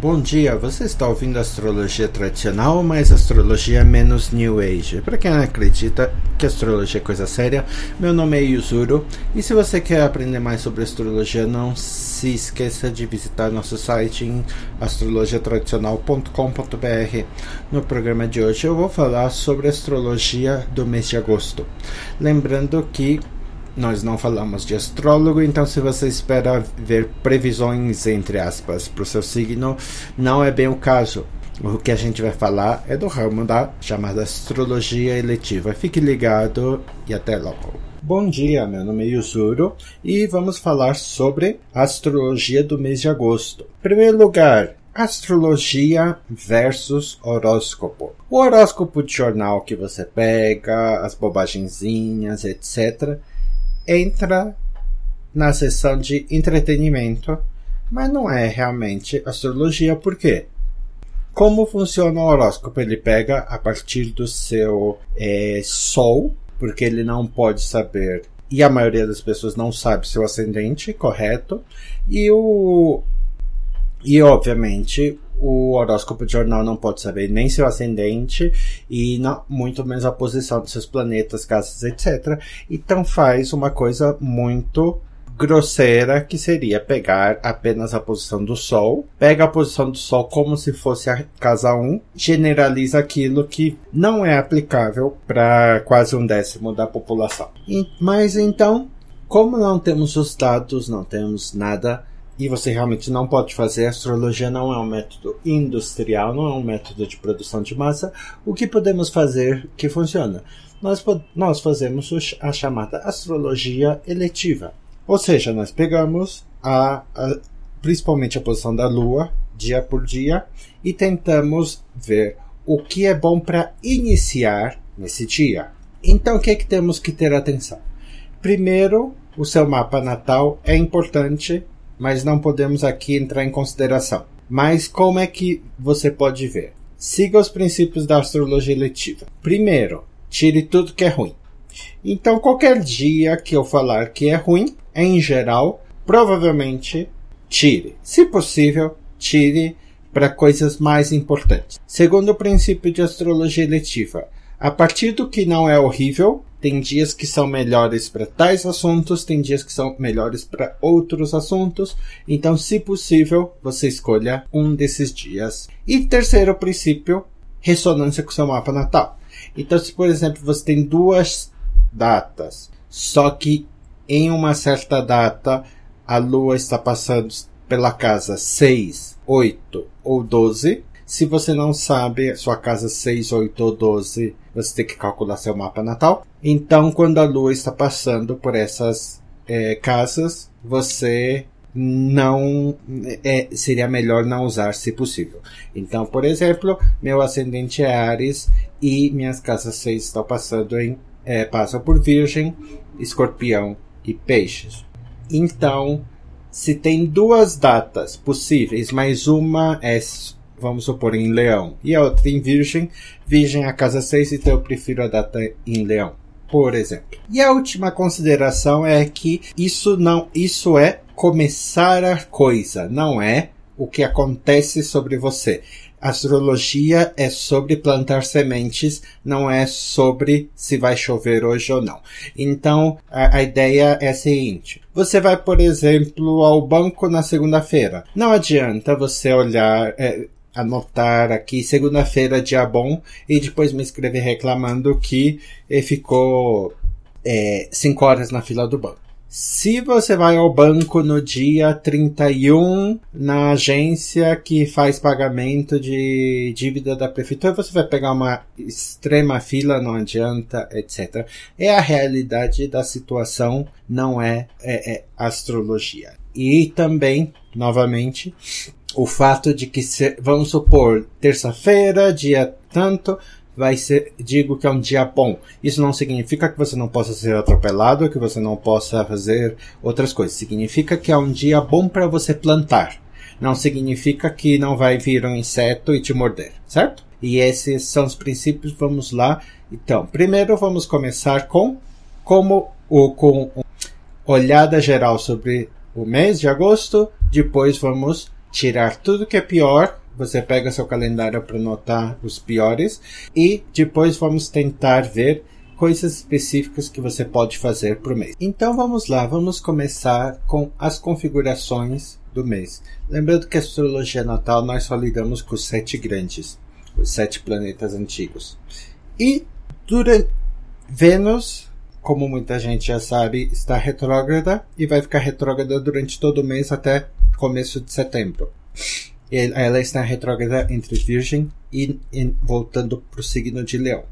Bom dia, você está ouvindo astrologia tradicional, mas astrologia menos New Age. Para quem acredita que astrologia é coisa séria, meu nome é Yuzuru e se você quer aprender mais sobre astrologia, não se esqueça de visitar nosso site em astrologiatradicional.com.br. No programa de hoje eu vou falar sobre astrologia do mês de agosto. Lembrando que nós não falamos de astrólogo, então se você espera ver previsões, entre aspas, para o seu signo, não é bem o caso. O que a gente vai falar é do ramo da chamada astrologia eletiva. Fique ligado e até logo. Bom dia, meu nome é Yuzuro e vamos falar sobre a astrologia do mês de agosto. Em primeiro lugar, astrologia versus horóscopo. O horóscopo de jornal que você pega, as bobagenzinhas, etc entra na seção de entretenimento, mas não é realmente astrologia, por quê? Como funciona o horóscopo? Ele pega a partir do seu é, sol, porque ele não pode saber, e a maioria das pessoas não sabe seu ascendente, correto? E o. E obviamente o horóscopo de jornal não pode saber nem seu ascendente e não, muito menos a posição dos seus planetas, casas, etc. Então faz uma coisa muito grosseira que seria pegar apenas a posição do Sol, pega a posição do Sol como se fosse a casa 1, generaliza aquilo que não é aplicável para quase um décimo da população. E, mas então, como não temos os dados, não temos nada e você realmente não pode fazer. Astrologia não é um método industrial, não é um método de produção de massa. O que podemos fazer que funciona? Nós, nós fazemos a chamada astrologia eletiva. Ou seja, nós pegamos a, a, principalmente a posição da Lua, dia por dia, e tentamos ver o que é bom para iniciar nesse dia. Então, o que é que temos que ter atenção? Primeiro, o seu mapa natal é importante mas não podemos aqui entrar em consideração. Mas como é que você pode ver? Siga os princípios da astrologia letiva. Primeiro, tire tudo que é ruim. Então, qualquer dia que eu falar que é ruim, em geral, provavelmente tire. Se possível, tire para coisas mais importantes. Segundo princípio de astrologia letiva, a partir do que não é horrível, tem dias que são melhores para tais assuntos, tem dias que são melhores para outros assuntos. Então, se possível, você escolha um desses dias. E terceiro princípio, ressonância com seu mapa natal. Então, se por exemplo você tem duas datas, só que em uma certa data a lua está passando pela casa 6, 8 ou 12, se você não sabe sua casa 6, 8 ou 12, você tem que calcular seu mapa natal. Então, quando a lua está passando por essas é, casas, você não é, seria melhor não usar se possível. Então, por exemplo, meu ascendente é Ares e minhas casas 6 estão passando em é, passam por Virgem, Escorpião e Peixes. Então, se tem duas datas possíveis, mas uma é vamos supor, em Leão, e a outra em Virgem, Virgem a casa 6, então eu prefiro a data em Leão, por exemplo. E a última consideração é que isso não, isso é começar a coisa, não é o que acontece sobre você. Astrologia é sobre plantar sementes, não é sobre se vai chover hoje ou não. Então, a, a ideia é a seguinte. Você vai, por exemplo, ao banco na segunda-feira. Não adianta você olhar, é, anotar aqui segunda-feira dia bom e depois me escrever reclamando que ficou é, cinco horas na fila do banco. Se você vai ao banco no dia 31, na agência que faz pagamento de dívida da prefeitura, você vai pegar uma extrema fila, não adianta, etc. É a realidade da situação, não é, é, é astrologia. E também, novamente, o fato de que, se, vamos supor, terça-feira, dia tanto, vai ser, digo que é um dia bom. Isso não significa que você não possa ser atropelado, que você não possa fazer outras coisas. Significa que é um dia bom para você plantar. Não significa que não vai vir um inseto e te morder, certo? E esses são os princípios. Vamos lá. Então, primeiro vamos começar com como o com olhada geral sobre o mês de agosto. Depois vamos tirar tudo que é pior. Você pega seu calendário para notar os piores e depois vamos tentar ver coisas específicas que você pode fazer por mês. Então vamos lá, vamos começar com as configurações do mês. Lembrando que a astrologia natal nós só lidamos com os sete grandes, os sete planetas antigos. E durante Vênus, como muita gente já sabe, está retrógrada e vai ficar retrógrada durante todo o mês até começo de setembro. Ela está retrógrada entre Virgem e, e voltando para o signo de Leão.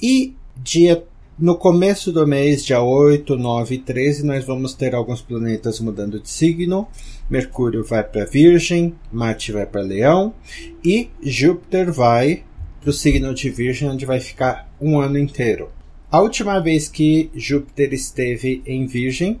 E dia no começo do mês, dia 8, 9 e 13, nós vamos ter alguns planetas mudando de signo. Mercúrio vai para Virgem, Marte vai para Leão e Júpiter vai para o signo de Virgem, onde vai ficar um ano inteiro. A última vez que Júpiter esteve em Virgem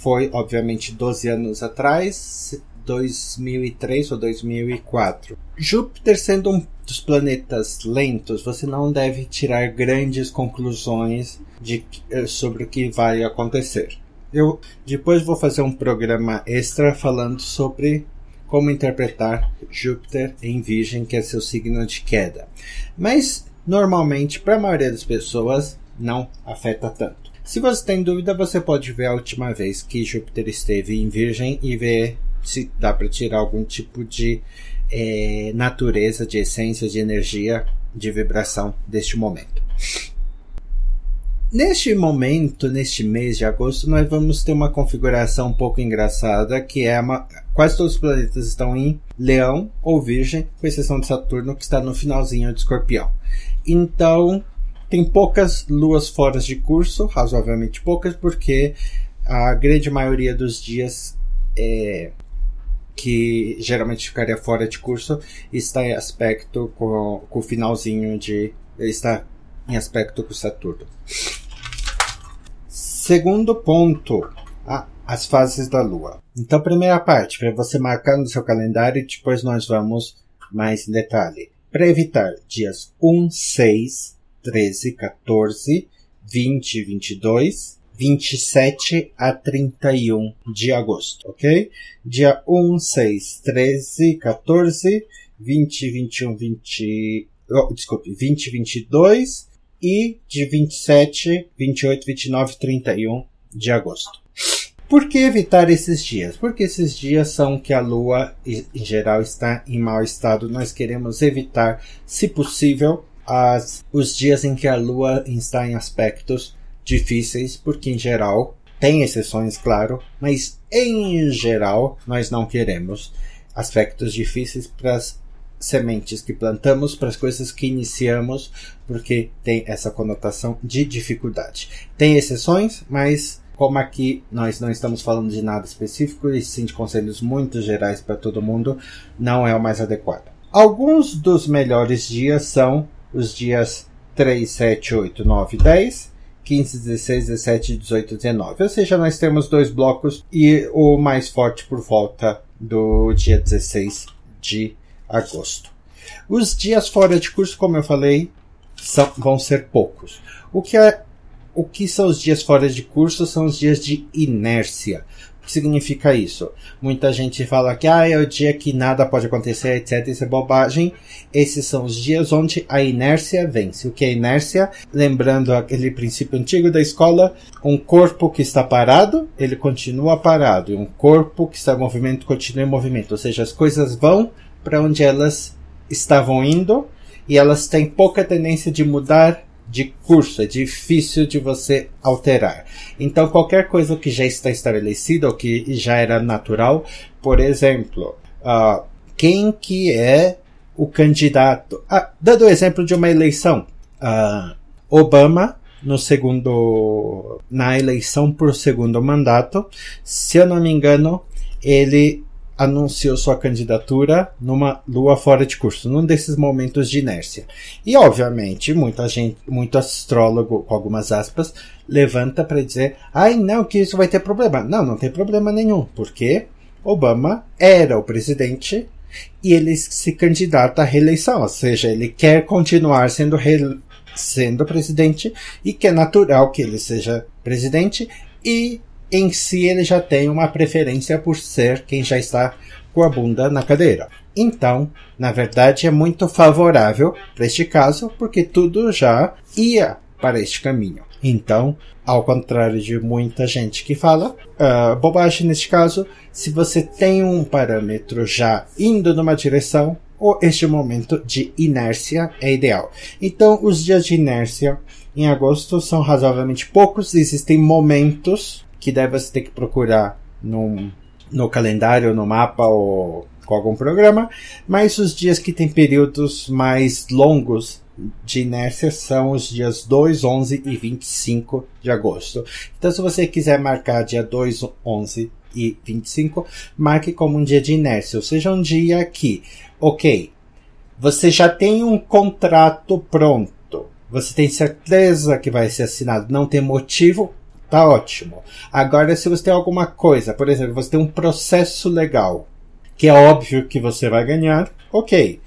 foi, obviamente, 12 anos atrás, 2003 ou 2004. Júpiter sendo um dos planetas lentos, você não deve tirar grandes conclusões de, eh, sobre o que vai acontecer. Eu depois vou fazer um programa extra falando sobre como interpretar Júpiter em Virgem, que é seu signo de queda. Mas normalmente, para a maioria das pessoas, não afeta tanto. Se você tem dúvida, você pode ver a última vez que Júpiter esteve em Virgem e ver se dá para tirar algum tipo de é, natureza, de essência, de energia, de vibração deste momento. Neste momento, neste mês de agosto, nós vamos ter uma configuração um pouco engraçada, que é uma, quase todos os planetas estão em Leão ou Virgem, com exceção de Saturno, que está no finalzinho de Escorpião. Então, tem poucas luas fora de curso, razoavelmente poucas, porque a grande maioria dos dias é, que geralmente ficaria fora de curso, está em aspecto com, com o finalzinho de. está em aspecto com Saturno. Segundo ponto, as fases da Lua. Então, primeira parte, para você marcar no seu calendário, depois nós vamos mais em detalhe. Para evitar dias 1, 6, 13, 14, 20 22, 27 a 31 de agosto, ok? Dia 1, 6, 13, 14, 20, 21, 20, oh, desculpe, 20, 22 e de 27, 28, 29, 31 de agosto. Por que evitar esses dias? Porque esses dias são que a Lua, em geral, está em mau estado. Nós queremos evitar, se possível, as, os dias em que a Lua está em aspectos difíceis, porque em geral tem exceções, claro, mas em geral nós não queremos aspectos difíceis para as sementes que plantamos, para as coisas que iniciamos, porque tem essa conotação de dificuldade. Tem exceções, mas como aqui nós não estamos falando de nada específico e sim de conselhos muito gerais para todo mundo, não é o mais adequado. Alguns dos melhores dias são os dias 3, 7, 8, 9 10 15, 16, 17, 18, 19. Ou seja, nós temos dois blocos e o mais forte por volta do dia 16 de agosto. Os dias fora de curso, como eu falei, são, vão ser poucos. O que, é, o que são os dias fora de curso? São os dias de inércia que significa isso? Muita gente fala que ah, é o dia que nada pode acontecer, etc. Isso é bobagem. Esses são os dias onde a inércia vence. O que é inércia? Lembrando aquele princípio antigo da escola, um corpo que está parado, ele continua parado. E um corpo que está em movimento continua em movimento. Ou seja, as coisas vão para onde elas estavam indo e elas têm pouca tendência de mudar de curso, é difícil de você alterar. Então, qualquer coisa que já está estabelecida ou que já era natural, por exemplo, uh, quem que é o candidato? Ah, dando o exemplo de uma eleição, uh, Obama no segundo na eleição por segundo mandato, se eu não me engano, ele anunciou sua candidatura numa lua fora de curso, num desses momentos de inércia. E obviamente, muita gente, muito astrólogo, com algumas aspas, levanta para dizer: "Ai, não, que isso vai ter problema". Não, não tem problema nenhum, porque Obama era o presidente e ele se candidata à reeleição, ou seja, ele quer continuar sendo re... sendo presidente e que é natural que ele seja presidente e em si ele já tem uma preferência por ser quem já está com a bunda na cadeira. Então, na verdade, é muito favorável para este caso, porque tudo já ia para este caminho. Então, ao contrário de muita gente que fala uh, bobagem neste caso, se você tem um parâmetro já indo numa direção, ou este momento de inércia é ideal. Então, os dias de inércia em agosto são razoavelmente poucos, existem momentos que deve você ter que procurar num, no calendário, no mapa ou com algum programa, mas os dias que tem períodos mais longos de inércia são os dias 2, 11 e 25 de agosto. Então, se você quiser marcar dia 2, 11 e 25, marque como um dia de inércia, ou seja, um dia que, ok, você já tem um contrato pronto, você tem certeza que vai ser assinado, não tem motivo, tá ótimo. Agora, se você tem alguma coisa, por exemplo, você tem um processo legal, que é óbvio que você vai ganhar, ok.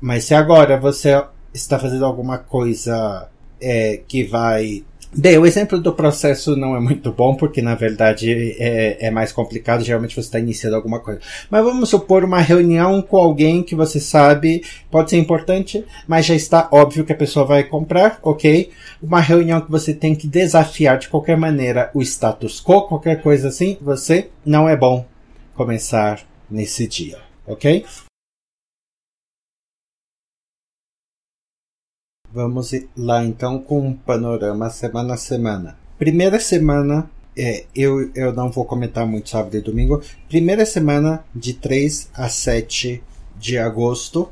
Mas se agora você está fazendo alguma coisa é, que vai. Bem, o exemplo do processo não é muito bom, porque na verdade é, é mais complicado. Geralmente você está iniciando alguma coisa. Mas vamos supor uma reunião com alguém que você sabe pode ser importante, mas já está óbvio que a pessoa vai comprar, ok? Uma reunião que você tem que desafiar de qualquer maneira o status quo, qualquer coisa assim, você não é bom começar nesse dia, ok? Vamos lá então com um panorama semana a semana. Primeira semana, é, eu, eu não vou comentar muito sábado e domingo. Primeira semana de 3 a 7 de agosto.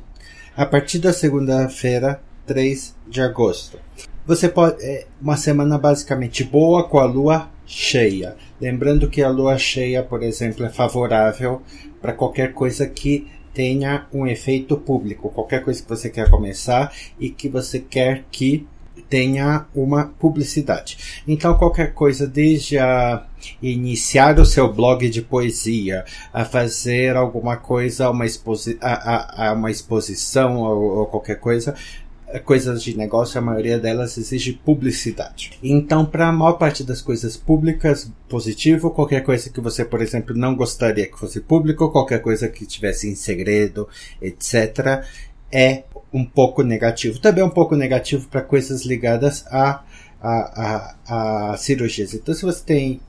A partir da segunda-feira, 3 de agosto. Você pode. É uma semana basicamente boa com a lua cheia. Lembrando que a lua cheia, por exemplo, é favorável para qualquer coisa que tenha um efeito público. Qualquer coisa que você quer começar e que você quer que tenha uma publicidade. Então, qualquer coisa, desde a iniciar o seu blog de poesia, a fazer alguma coisa, uma, exposi a, a, a uma exposição ou, ou qualquer coisa, coisas de negócio, a maioria delas exige publicidade. Então, para a maior parte das coisas públicas, positivo. Qualquer coisa que você, por exemplo, não gostaria que fosse público, qualquer coisa que tivesse em segredo, etc., é um pouco negativo. Também é um pouco negativo para coisas ligadas a, a, a, a cirurgias. Então, se você tem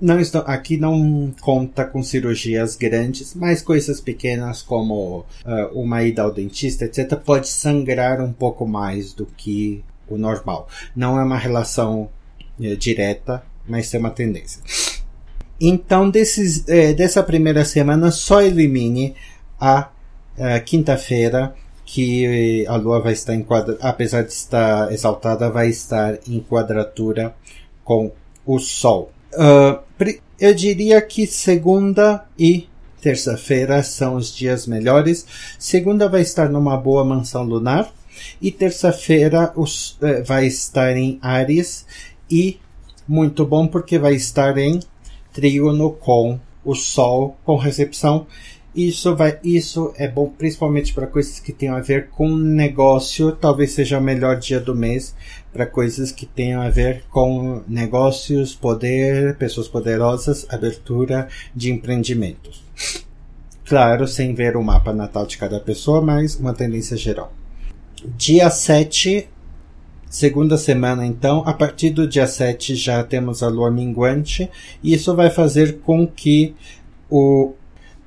não estão, aqui não conta com cirurgias grandes, mas coisas pequenas como uh, uma ida ao dentista, etc., pode sangrar um pouco mais do que o normal. Não é uma relação uh, direta, mas tem uma tendência. Então, desses, uh, dessa primeira semana, só elimine a quinta-feira que a Lua vai estar em quadra, apesar de estar exaltada, vai estar em quadratura com o Sol. Uh, eu diria que segunda e terça-feira são os dias melhores. Segunda vai estar numa boa mansão lunar. E terça-feira uh, vai estar em Ares. E muito bom porque vai estar em trígono com o Sol, com recepção. Isso, vai, isso é bom principalmente para coisas que tenham a ver com negócio. Talvez seja o melhor dia do mês para coisas que tenham a ver com negócios, poder, pessoas poderosas, abertura de empreendimentos. Claro, sem ver o mapa natal de cada pessoa, mas uma tendência geral. Dia 7, segunda semana então, a partir do dia 7 já temos a lua minguante, e isso vai fazer com que o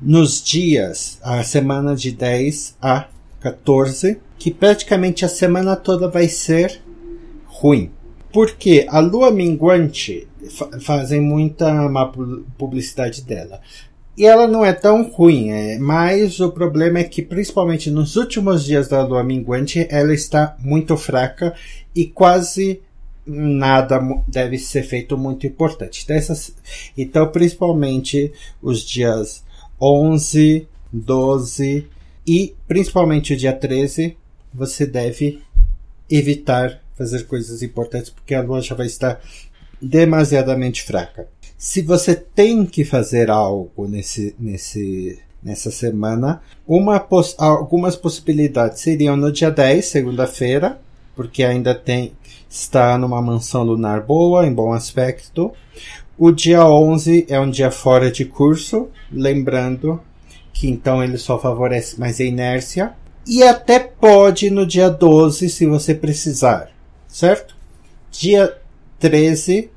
nos dias, a semana de 10 a 14, que praticamente a semana toda vai ser ruim. Porque a lua minguante fa fazem muita má publicidade dela. E ela não é tão ruim, é, mas o problema é que, principalmente nos últimos dias da lua minguante, ela está muito fraca e quase nada deve ser feito muito importante. Então, principalmente os dias 11, 12 e principalmente o dia 13, você deve evitar fazer coisas importantes porque a lua já vai estar demasiadamente fraca. Se você tem que fazer algo nesse, nesse, nessa semana, uma, algumas possibilidades seriam no dia 10, segunda-feira, porque ainda tem está numa mansão lunar boa, em bom aspecto. O dia 11 é um dia fora de curso, lembrando que então ele só favorece mais a inércia. E até pode no dia 12, se você precisar, certo? Dia 13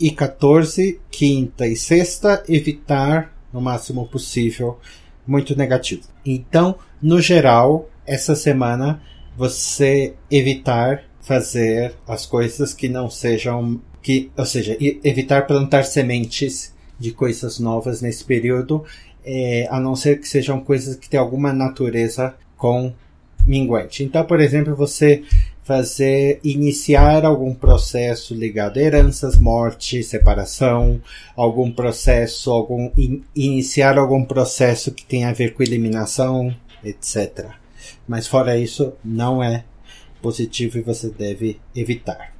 e 14, quinta e sexta, evitar no máximo possível muito negativo. Então, no geral, essa semana você evitar fazer as coisas que não sejam que, ou seja, evitar plantar sementes de coisas novas nesse período, é, a não ser que sejam coisas que têm alguma natureza com minguante. Então, por exemplo, você fazer iniciar algum processo ligado a heranças, morte, separação, algum processo, algum in, iniciar algum processo que tenha a ver com eliminação, etc. Mas fora isso, não é positivo e você deve evitar.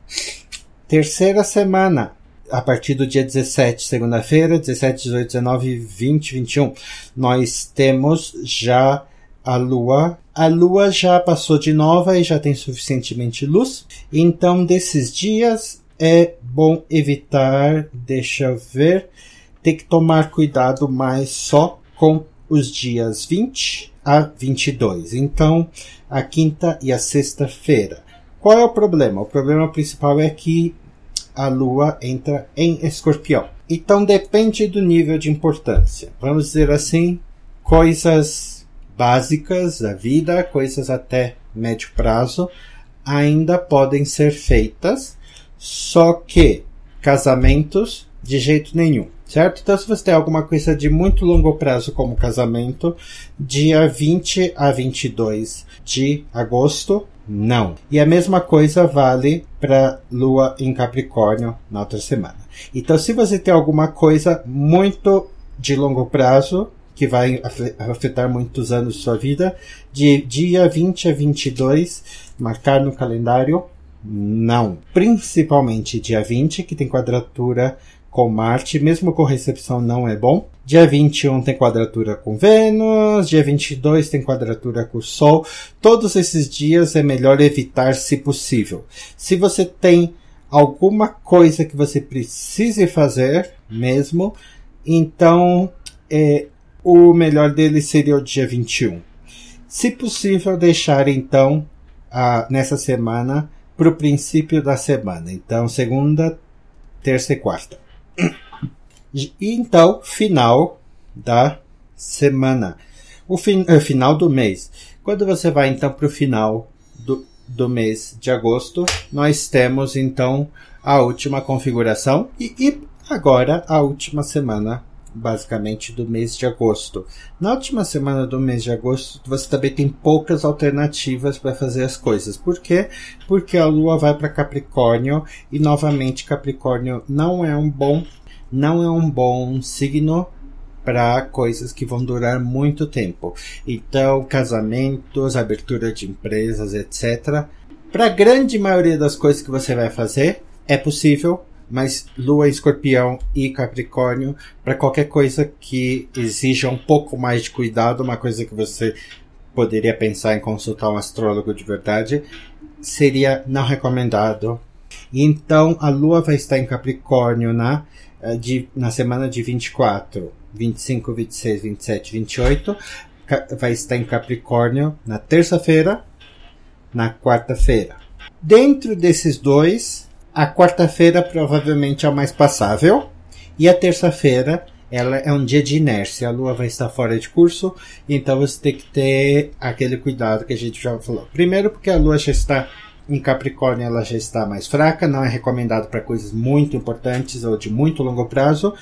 Terceira semana, a partir do dia 17, segunda-feira, 17, 18, 19, 20, 21, nós temos já a lua. A lua já passou de nova e já tem suficientemente luz. Então, desses dias é bom evitar, deixa eu ver, ter que tomar cuidado mais só com os dias 20 a 22. Então, a quinta e a sexta-feira. Qual é o problema? O problema principal é que a Lua entra em Escorpião. Então depende do nível de importância. Vamos dizer assim, coisas básicas da vida, coisas até médio prazo, ainda podem ser feitas, só que casamentos de jeito nenhum, certo? Então, se você tem alguma coisa de muito longo prazo, como casamento, dia 20 a 22 de agosto, não. E a mesma coisa vale para Lua em Capricórnio na outra semana. Então, se você tem alguma coisa muito de longo prazo, que vai afetar muitos anos de sua vida, de dia 20 a 22, marcar no calendário, não. Principalmente dia 20, que tem quadratura com Marte, mesmo com recepção não é bom. Dia 21 tem quadratura com Vênus, dia 22 tem quadratura com o Sol. Todos esses dias é melhor evitar se possível. Se você tem alguma coisa que você precise fazer mesmo, então é, o melhor dele seria o dia 21. Se possível, deixar então a, nessa semana para o princípio da semana. Então, segunda, terça e quarta. E então, final da semana. O fin é, final do mês. Quando você vai então para o final do, do mês de agosto, nós temos então a última configuração e, e agora a última semana basicamente do mês de agosto. Na última semana do mês de agosto, você também tem poucas alternativas para fazer as coisas. Por quê? Porque a lua vai para Capricórnio e novamente Capricórnio não é um bom não é um bom signo para coisas que vão durar muito tempo. Então, casamentos, abertura de empresas, etc. Para a grande maioria das coisas que você vai fazer, é possível, mas Lua, Escorpião e Capricórnio, para qualquer coisa que exija um pouco mais de cuidado, uma coisa que você poderia pensar em consultar um astrólogo de verdade, seria não recomendado. Então, a Lua vai estar em Capricórnio na, eh, de, na semana de 24, 25, 26, 27, 28. Vai estar em Capricórnio na terça-feira, na quarta-feira. Dentro desses dois, a quarta-feira provavelmente é o mais passável e a terça-feira ela é um dia de inércia. A lua vai estar fora de curso, então você tem que ter aquele cuidado que a gente já falou. Primeiro, porque a lua já está em Capricórnio, ela já está mais fraca, não é recomendado para coisas muito importantes ou de muito longo prazo.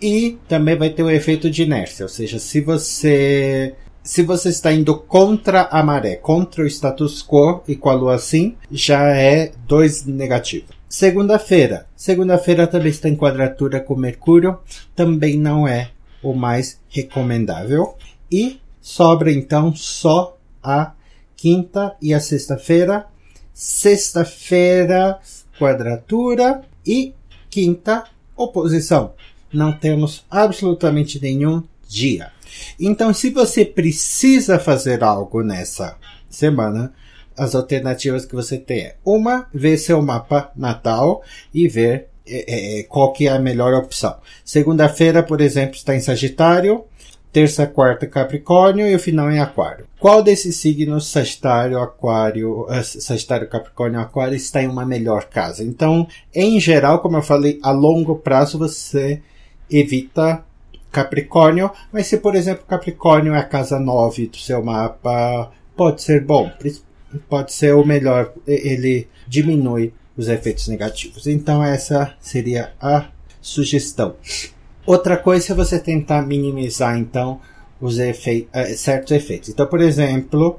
E também vai ter o efeito de inércia, ou seja, se você se você está indo contra a maré, contra o status quo e com a lua assim, já é dois negativo. Segunda-feira. Segunda-feira também está em quadratura com Mercúrio, também não é o mais recomendável. E sobra então só a quinta e a sexta-feira. Sexta-feira, quadratura e quinta, oposição. Não temos absolutamente nenhum dia. Então, se você precisa fazer algo nessa semana, as alternativas que você tem é uma, ver seu mapa natal e ver é, é, qual que é a melhor opção. Segunda-feira, por exemplo, está em Sagitário, terça, quarta, Capricórnio e o final em Aquário. Qual desses signos, Sagitário, Aquário, uh, Sagitário, Capricórnio, Aquário, está em uma melhor casa? Então, em geral, como eu falei, a longo prazo você evita Capricórnio, mas se, por exemplo, Capricórnio é a casa 9 do seu mapa, pode ser bom, pode ser o melhor, ele diminui os efeitos negativos. Então, essa seria a sugestão. Outra coisa é você tentar minimizar, então, os efeitos, eh, certos efeitos. Então, por exemplo,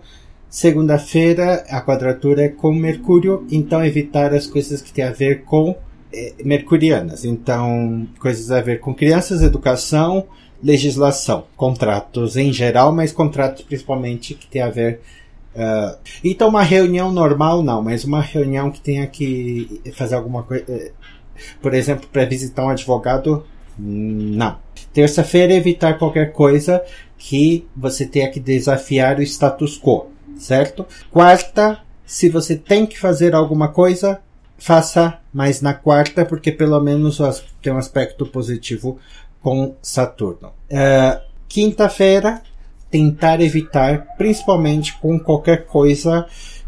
segunda-feira a quadratura é com Mercúrio, então evitar as coisas que têm a ver com eh, mercurianas. Então, coisas a ver com crianças, educação, legislação, contratos em geral, mas contratos principalmente que tem a ver. Uh, então, uma reunião normal não, mas uma reunião que tenha que fazer alguma coisa. Eh, por exemplo, para visitar um advogado, não. Terça-feira, evitar qualquer coisa que você tenha que desafiar o status quo, certo? Quarta, se você tem que fazer alguma coisa, faça mais na quarta, porque pelo menos tem um aspecto positivo com Saturno. Uh, Quinta-feira, tentar evitar, principalmente com qualquer coisa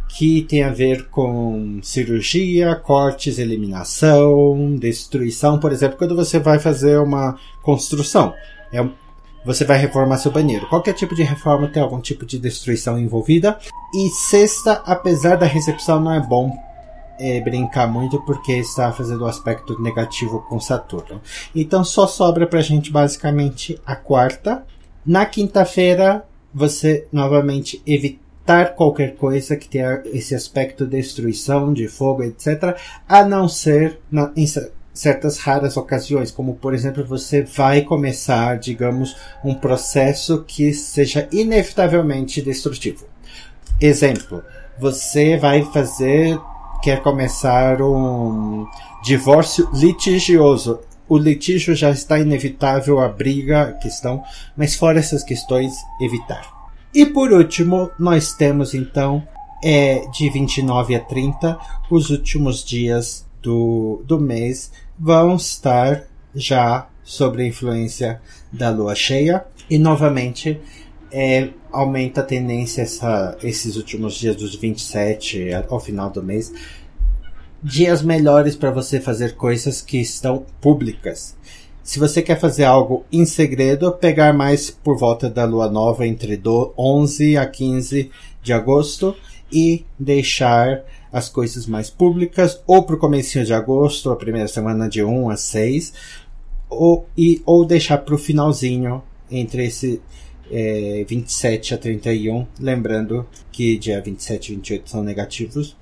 que tem a ver com cirurgia, cortes, eliminação, destruição. Por exemplo, quando você vai fazer uma construção, é, você vai reformar seu banheiro. Qualquer tipo de reforma tem algum tipo de destruição envolvida. E sexta, apesar da recepção, não é bom é, brincar muito porque está fazendo um aspecto negativo com Saturno. Então só sobra pra gente basicamente a quarta. Na quinta-feira, você novamente evita evitar qualquer coisa que tenha esse aspecto de destruição, de fogo, etc., a não ser na, em certas raras ocasiões, como por exemplo você vai começar, digamos, um processo que seja inevitavelmente destrutivo. Exemplo, você vai fazer, quer começar um divórcio litigioso. O litígio já está inevitável, a briga, a questão, mas fora essas questões, evitar. E por último, nós temos então é, de 29 a 30, os últimos dias do, do mês vão estar já sobre a influência da lua cheia. E novamente é, aumenta a tendência essa, esses últimos dias dos 27 ao final do mês. Dias melhores para você fazer coisas que estão públicas. Se você quer fazer algo em segredo, pegar mais por volta da lua nova entre 11 a 15 de agosto e deixar as coisas mais públicas ou para o começo de agosto, a primeira semana de 1 a 6, ou, e, ou deixar para o finalzinho entre esse é, 27 a 31, lembrando que dia 27 e 28 são negativos.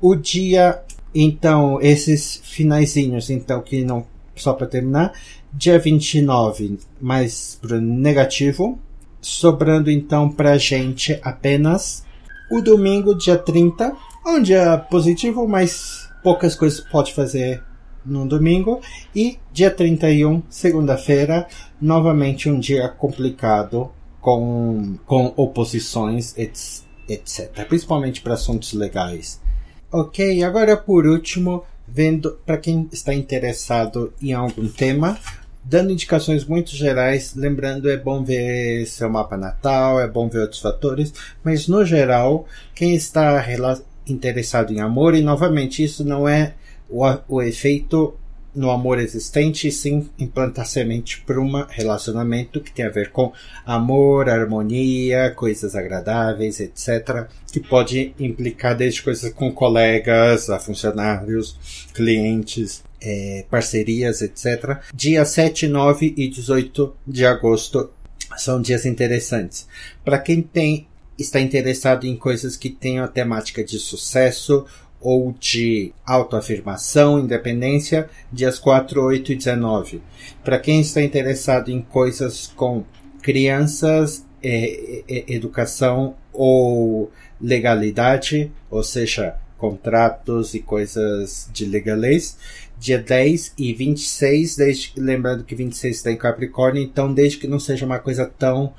O dia, então, esses finaizinhos, então, que não só para terminar, dia 29 mais pro negativo, sobrando então para a gente apenas o domingo, dia 30, um dia positivo, mas poucas coisas pode fazer no domingo, e dia 31, segunda-feira, novamente um dia complicado com, com oposições, etc. Principalmente para assuntos legais. Ok, agora por último, vendo para quem está interessado em algum tema, dando indicações muito gerais, lembrando é bom ver seu mapa natal, é bom ver outros fatores, mas no geral, quem está interessado em amor e novamente isso não é o, o efeito no amor existente sim implantar semente para um relacionamento que tem a ver com amor, harmonia, coisas agradáveis, etc. Que pode implicar desde coisas com colegas, a funcionários, clientes, é, parcerias, etc. Dia 7, 9 e 18 de agosto são dias interessantes. Para quem tem está interessado em coisas que tenham a temática de sucesso ou de autoafirmação, independência, dias 4, 8 e 19. Para quem está interessado em coisas com crianças, é, é, educação ou legalidade, ou seja, contratos e coisas de legalês, dia 10 e 26, desde, lembrando que 26 está em Capricórnio, então desde que não seja uma coisa tão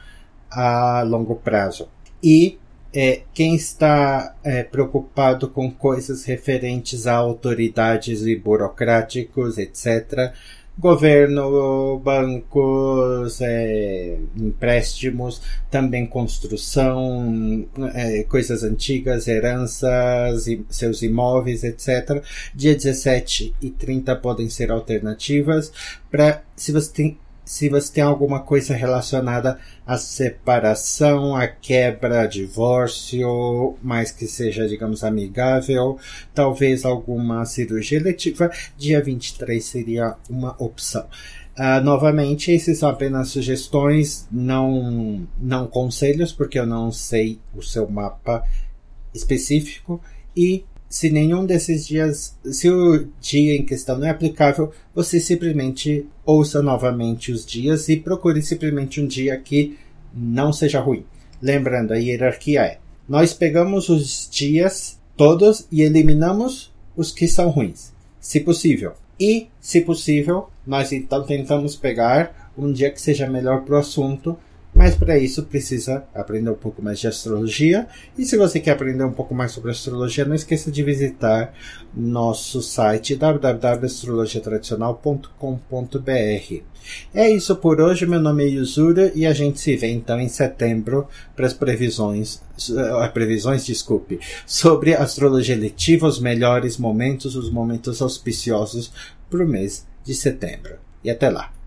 a longo prazo. E é, quem está é, preocupado com coisas referentes a autoridades e burocráticos, etc., governo, bancos, é, empréstimos, também construção, é, coisas antigas, heranças, seus imóveis, etc. Dia 17 e 30 podem ser alternativas para se você tem se você tem alguma coisa relacionada à separação, à quebra, divórcio, mais que seja, digamos, amigável, talvez alguma cirurgia eletiva, dia 23 seria uma opção. Uh, novamente, esses são apenas sugestões, não, não conselhos, porque eu não sei o seu mapa específico e se nenhum desses dias, se o dia em questão não é aplicável, você simplesmente ouça novamente os dias e procure simplesmente um dia que não seja ruim. Lembrando, a hierarquia é: nós pegamos os dias todos e eliminamos os que são ruins, se possível. E, se possível, nós então tentamos pegar um dia que seja melhor para o assunto mas para isso precisa aprender um pouco mais de astrologia. E se você quer aprender um pouco mais sobre astrologia, não esqueça de visitar nosso site www.astrologiatradicional.com.br. É isso por hoje. Meu nome é Yuzura e a gente se vê então em setembro para as previsões, uh, previsões, desculpe, sobre astrologia letiva, os melhores momentos, os momentos auspiciosos para o mês de setembro. E até lá.